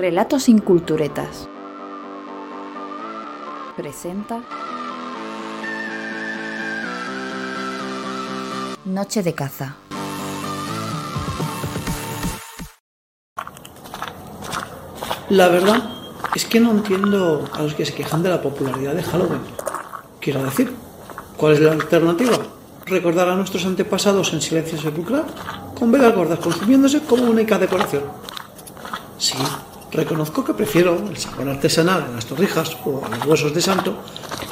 Relatos sin culturetas. Presenta Noche de caza. La verdad es que no entiendo a los que se quejan de la popularidad de Halloween. Quiero decir, ¿cuál es la alternativa? ¿Recordar a nuestros antepasados en silencio sepulcral? Con velas gordas consumiéndose como única decoración. Sí, reconozco que prefiero el sabor artesanal en las torrijas o a los huesos de santo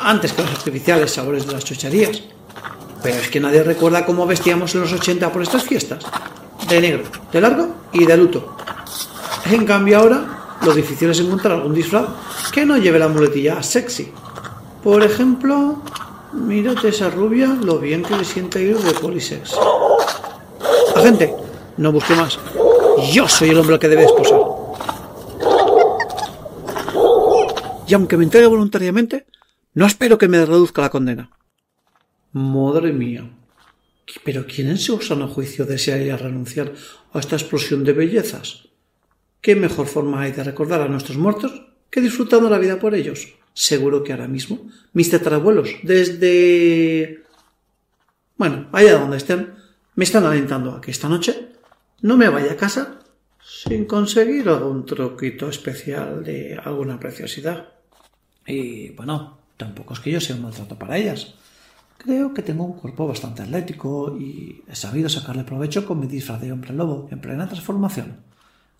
antes que los artificiales sabores de las chucherías. Pero es que nadie recuerda cómo vestíamos en los 80 por estas fiestas. De negro, de largo y de luto. En cambio ahora, lo difícil es encontrar algún disfraz que no lleve la muletilla sexy. Por ejemplo, mírate esa rubia, lo bien que le siente ir de polisex. Agente, no busque más. Yo soy el hombre que debe esposar. Y aunque me entregue voluntariamente, no espero que me reduzca la condena. Madre mía. Pero ¿quién en su sano juicio desearía renunciar a esta explosión de bellezas? ¿Qué mejor forma hay de recordar a nuestros muertos que disfrutando la vida por ellos? Seguro que ahora mismo mis tatarabuelos, desde... Bueno, allá donde estén, me están alentando a que esta noche no me vaya a casa sin conseguir algún troquito especial de alguna preciosidad. Y bueno, tampoco es que yo sea un maltrato para ellas. Creo que tengo un cuerpo bastante atlético y he sabido sacarle provecho con mi disfraz de hombre lobo en plena transformación.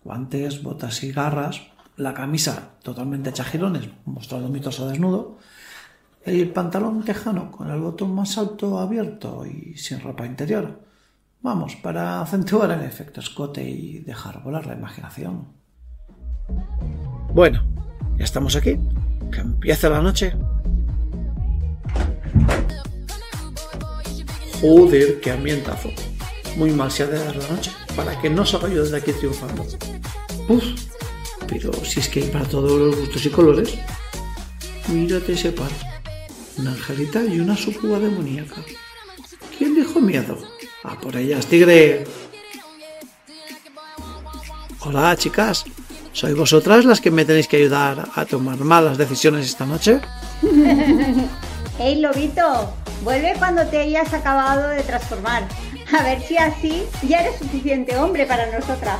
Guantes, botas y garras, la camisa totalmente hecha girones, mostrando mi torso desnudo, el pantalón tejano con el botón más alto abierto y sin ropa interior. Vamos, para acentuar el efecto escote y dejar volar la imaginación. Bueno, ya estamos aquí. Que empiece la noche. Joder, qué ambientazo. Muy mal se ha de dar la noche para que no salga yo desde aquí triunfando. Uf, pero si es que hay para todos los gustos y colores. Mírate ese par. Una angelita y una sucuba demoníaca. ¿Quién dijo miedo? A por ellas, tigre. Hola, chicas. ¿Sois vosotras las que me tenéis que ayudar a tomar malas decisiones esta noche? ¡Hey, lobito! Vuelve cuando te hayas acabado de transformar. A ver si así ya eres suficiente hombre para nosotras.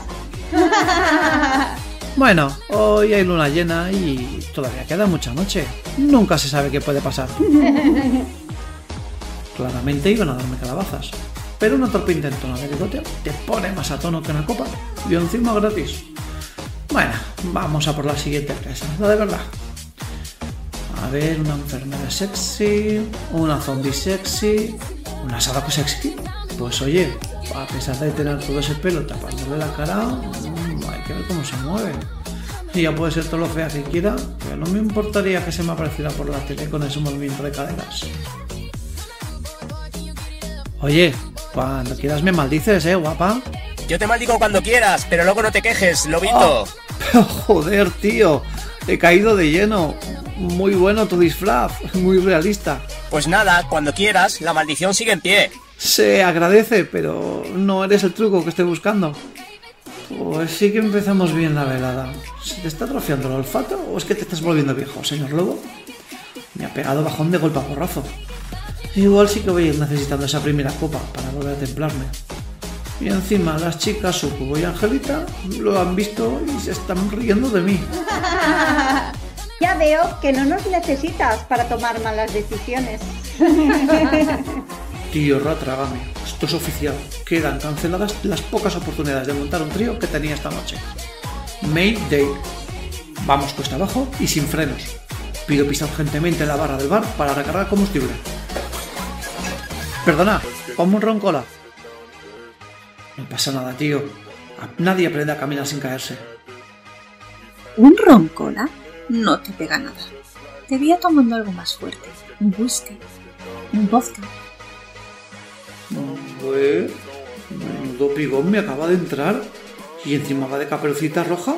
Bueno, hoy hay luna llena y todavía queda mucha noche. Nunca se sabe qué puede pasar. Claramente iban a darme calabazas. Pero una torpe intentona de bigoteo te pone más a tono que una copa y encima gratis. Bueno, vamos a por la siguiente presa, la de verdad. A ver, una enfermera sexy, una zombie sexy, una sadaco sexy. Pues oye, a pesar de tener todo ese pelo tapándole la cara, mm, hay que ver cómo se mueve. Y ya puede ser todo lo fea que quiera, pero no me importaría que se me apareciera por la tele con ese movimiento de caderas. Oye, cuando quieras me maldices, eh, guapa. Yo te maldigo cuando quieras, pero luego no te quejes, lobito. Pero joder, tío, he caído de lleno. Muy bueno tu disfraz, muy realista. Pues nada, cuando quieras, la maldición sigue en pie. Se agradece, pero no eres el truco que estoy buscando. Pues sí que empezamos bien la velada. ¿Se te está atrofiando el olfato o es que te estás volviendo viejo, señor Lobo? Me ha pegado bajón de golpe a porrazo. Igual sí que voy a ir necesitando esa primera copa para volver a templarme. Y encima las chicas Sucubo y Angelita lo han visto y se están riendo de mí. ya veo que no nos necesitas para tomar malas decisiones. Tío Ratrágame, esto es oficial. Quedan canceladas las pocas oportunidades de montar un trío que tenía esta noche. May Day. Vamos cuesta abajo y sin frenos. Pido pista urgentemente en la barra del bar para recargar combustible. Perdona, ponme un roncola. No pasa nada, tío. Nadie aprende a caminar sin caerse. ¿Un roncola? No te pega nada. Te voy a tomando algo más fuerte. Un whisky. Un vodka. Pues, menudo pigón me acaba de entrar y encima va de caperucita roja.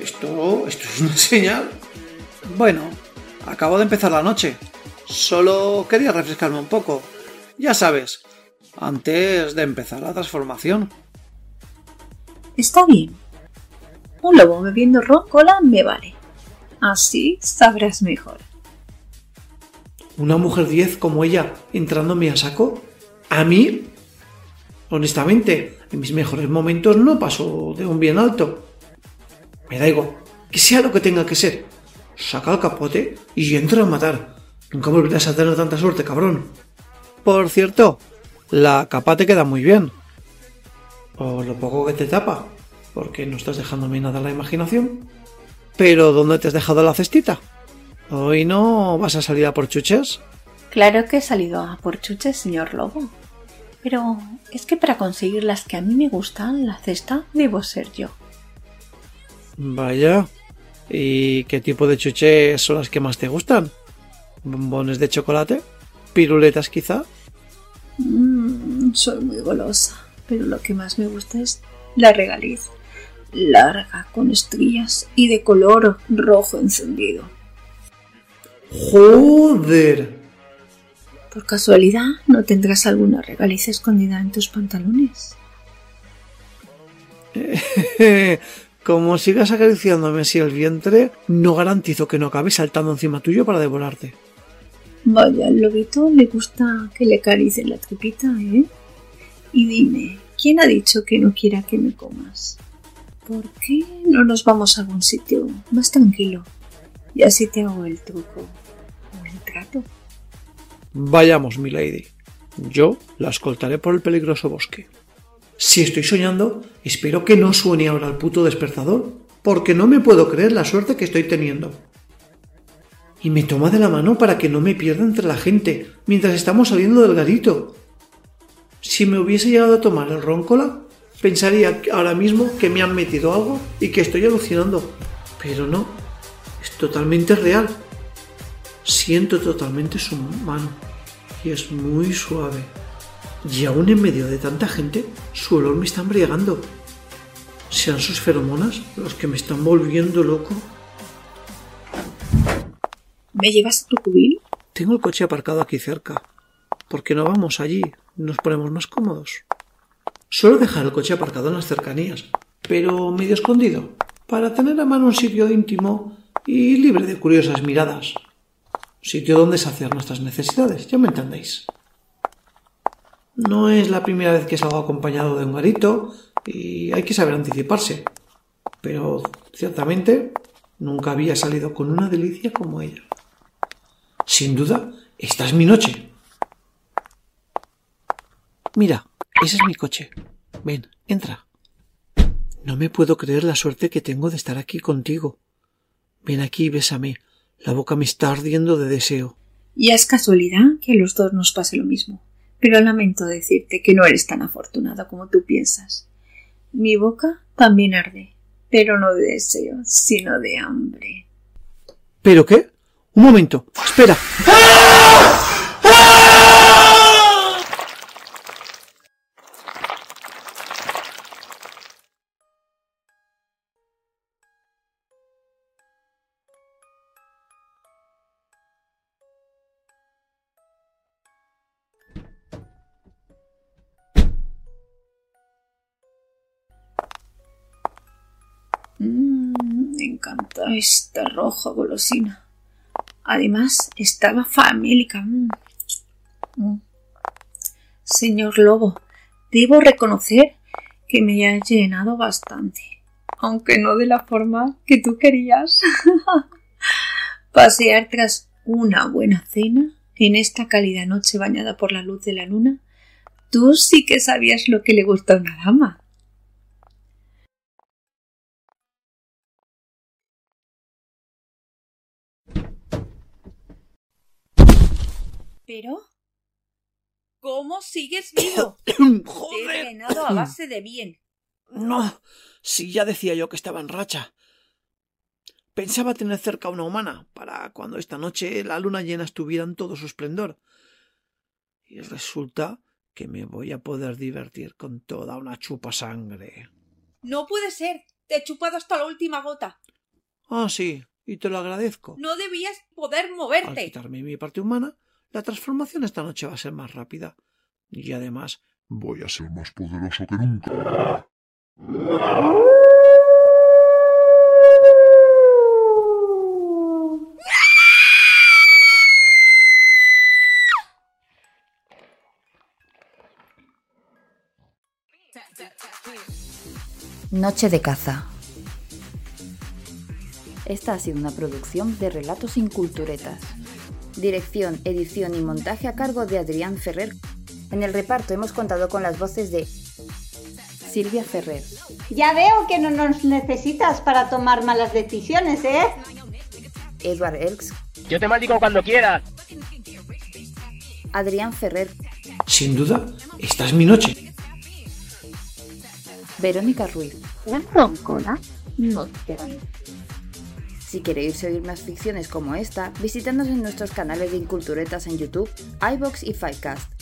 Esto, esto es una señal. Bueno, acabo de empezar la noche. Solo quería refrescarme un poco. Ya sabes, antes de empezar la transformación. Está bien. Un lobo bebiendo roncola me vale. Así sabrás mejor. ¿Una mujer 10 como ella entrándome a saco? ¿A mí? Honestamente, en mis mejores momentos no paso de un bien alto. Me da igual, que sea lo que tenga que ser. Saca el capote y entra a matar. Nunca volverás a tener tanta suerte, cabrón. Por cierto, la capa te queda muy bien. O lo poco que te tapa, porque no estás dejándome nada a la imaginación. Pero ¿dónde te has dejado la cestita? ¿Hoy no vas a salir a por chuches? Claro que he salido a por chuches, señor lobo. Pero es que para conseguir las que a mí me gustan, la cesta debo ser yo. Vaya. ¿Y qué tipo de chuches son las que más te gustan? ¿Bombones de chocolate? ¿Piruletas quizá? Mm, soy muy golosa, pero lo que más me gusta es la regaliz. Larga, con estrías y de color rojo encendido. ¡Joder! ¿Por casualidad no tendrás alguna regaliz escondida en tus pantalones? Como sigas acariciándome así el vientre, no garantizo que no acabe saltando encima tuyo para devorarte. Vaya, al lobito le gusta que le acaricien la tripita, ¿eh? Y dime, ¿quién ha dicho que no quiera que me comas? ¿Por qué no nos vamos a algún sitio más tranquilo? Y así te hago el truco o el trato. Vayamos, mi lady. Yo la escoltaré por el peligroso bosque. Si estoy soñando, espero que no suene ahora el puto despertador, porque no me puedo creer la suerte que estoy teniendo. Y me toma de la mano para que no me pierda entre la gente mientras estamos saliendo del garito. Si me hubiese llegado a tomar el roncola, pensaría ahora mismo que me han metido algo y que estoy alucinando. Pero no, es totalmente real. Siento totalmente su mano y es muy suave. Y aún en medio de tanta gente, su olor me está embriagando. ¿Sean sus feromonas los que me están volviendo loco? ¿Me llevas a tu cubil? Tengo el coche aparcado aquí cerca. ¿Por qué no vamos allí? Nos ponemos más cómodos. Suelo dejar el coche aparcado en las cercanías, pero medio escondido, para tener a mano un sitio íntimo y libre de curiosas miradas. Sitio donde saciar nuestras necesidades, ya me entendéis. No es la primera vez que salgo acompañado de un garito y hay que saber anticiparse. Pero ciertamente nunca había salido con una delicia como ella. Sin duda, esta es mi noche. Mira, ese es mi coche. Ven, entra. No me puedo creer la suerte que tengo de estar aquí contigo. Ven aquí y bésame. La boca me está ardiendo de deseo. Y es casualidad que a los dos nos pase lo mismo. Pero lamento decirte que no eres tan afortunado como tú piensas. Mi boca también arde, pero no de deseo, sino de hambre. ¿Pero qué? Un momento. Espera. Mmm, me encanta esta roja golosina. Además, estaba famélica. Mm. Señor Lobo, debo reconocer que me ha llenado bastante, aunque no de la forma que tú querías. Pasear tras una buena cena en esta cálida noche bañada por la luz de la luna, tú sí que sabías lo que le gusta a una dama. Pero, ¿cómo sigues vivo? Te he entrenado a base de bien. No, si ya decía yo que estaba en racha. Pensaba tener cerca una humana para cuando esta noche la luna llena estuviera en todo su esplendor. Y resulta que me voy a poder divertir con toda una chupa sangre. No puede ser. Te he chupado hasta la última gota. Ah, sí, y te lo agradezco. No debías poder Al moverte. quitarme mi parte humana, la transformación esta noche va a ser más rápida. Y además, voy a ser más poderoso que nunca. Noche de caza. Esta ha sido una producción de Relatos sin Culturetas. Dirección, edición y montaje a cargo de Adrián Ferrer. En el reparto hemos contado con las voces de Silvia Ferrer, Ya veo que no nos necesitas para tomar malas decisiones, ¿eh? Edward Elks, Yo te maldigo cuando quieras. Adrián Ferrer, Sin duda, esta es mi noche. Verónica Ruiz. roncona? No te Si queréis oír más ficciones como esta, visitadnos en nuestros canales de Inculturetas en YouTube, iBox y Fivecast.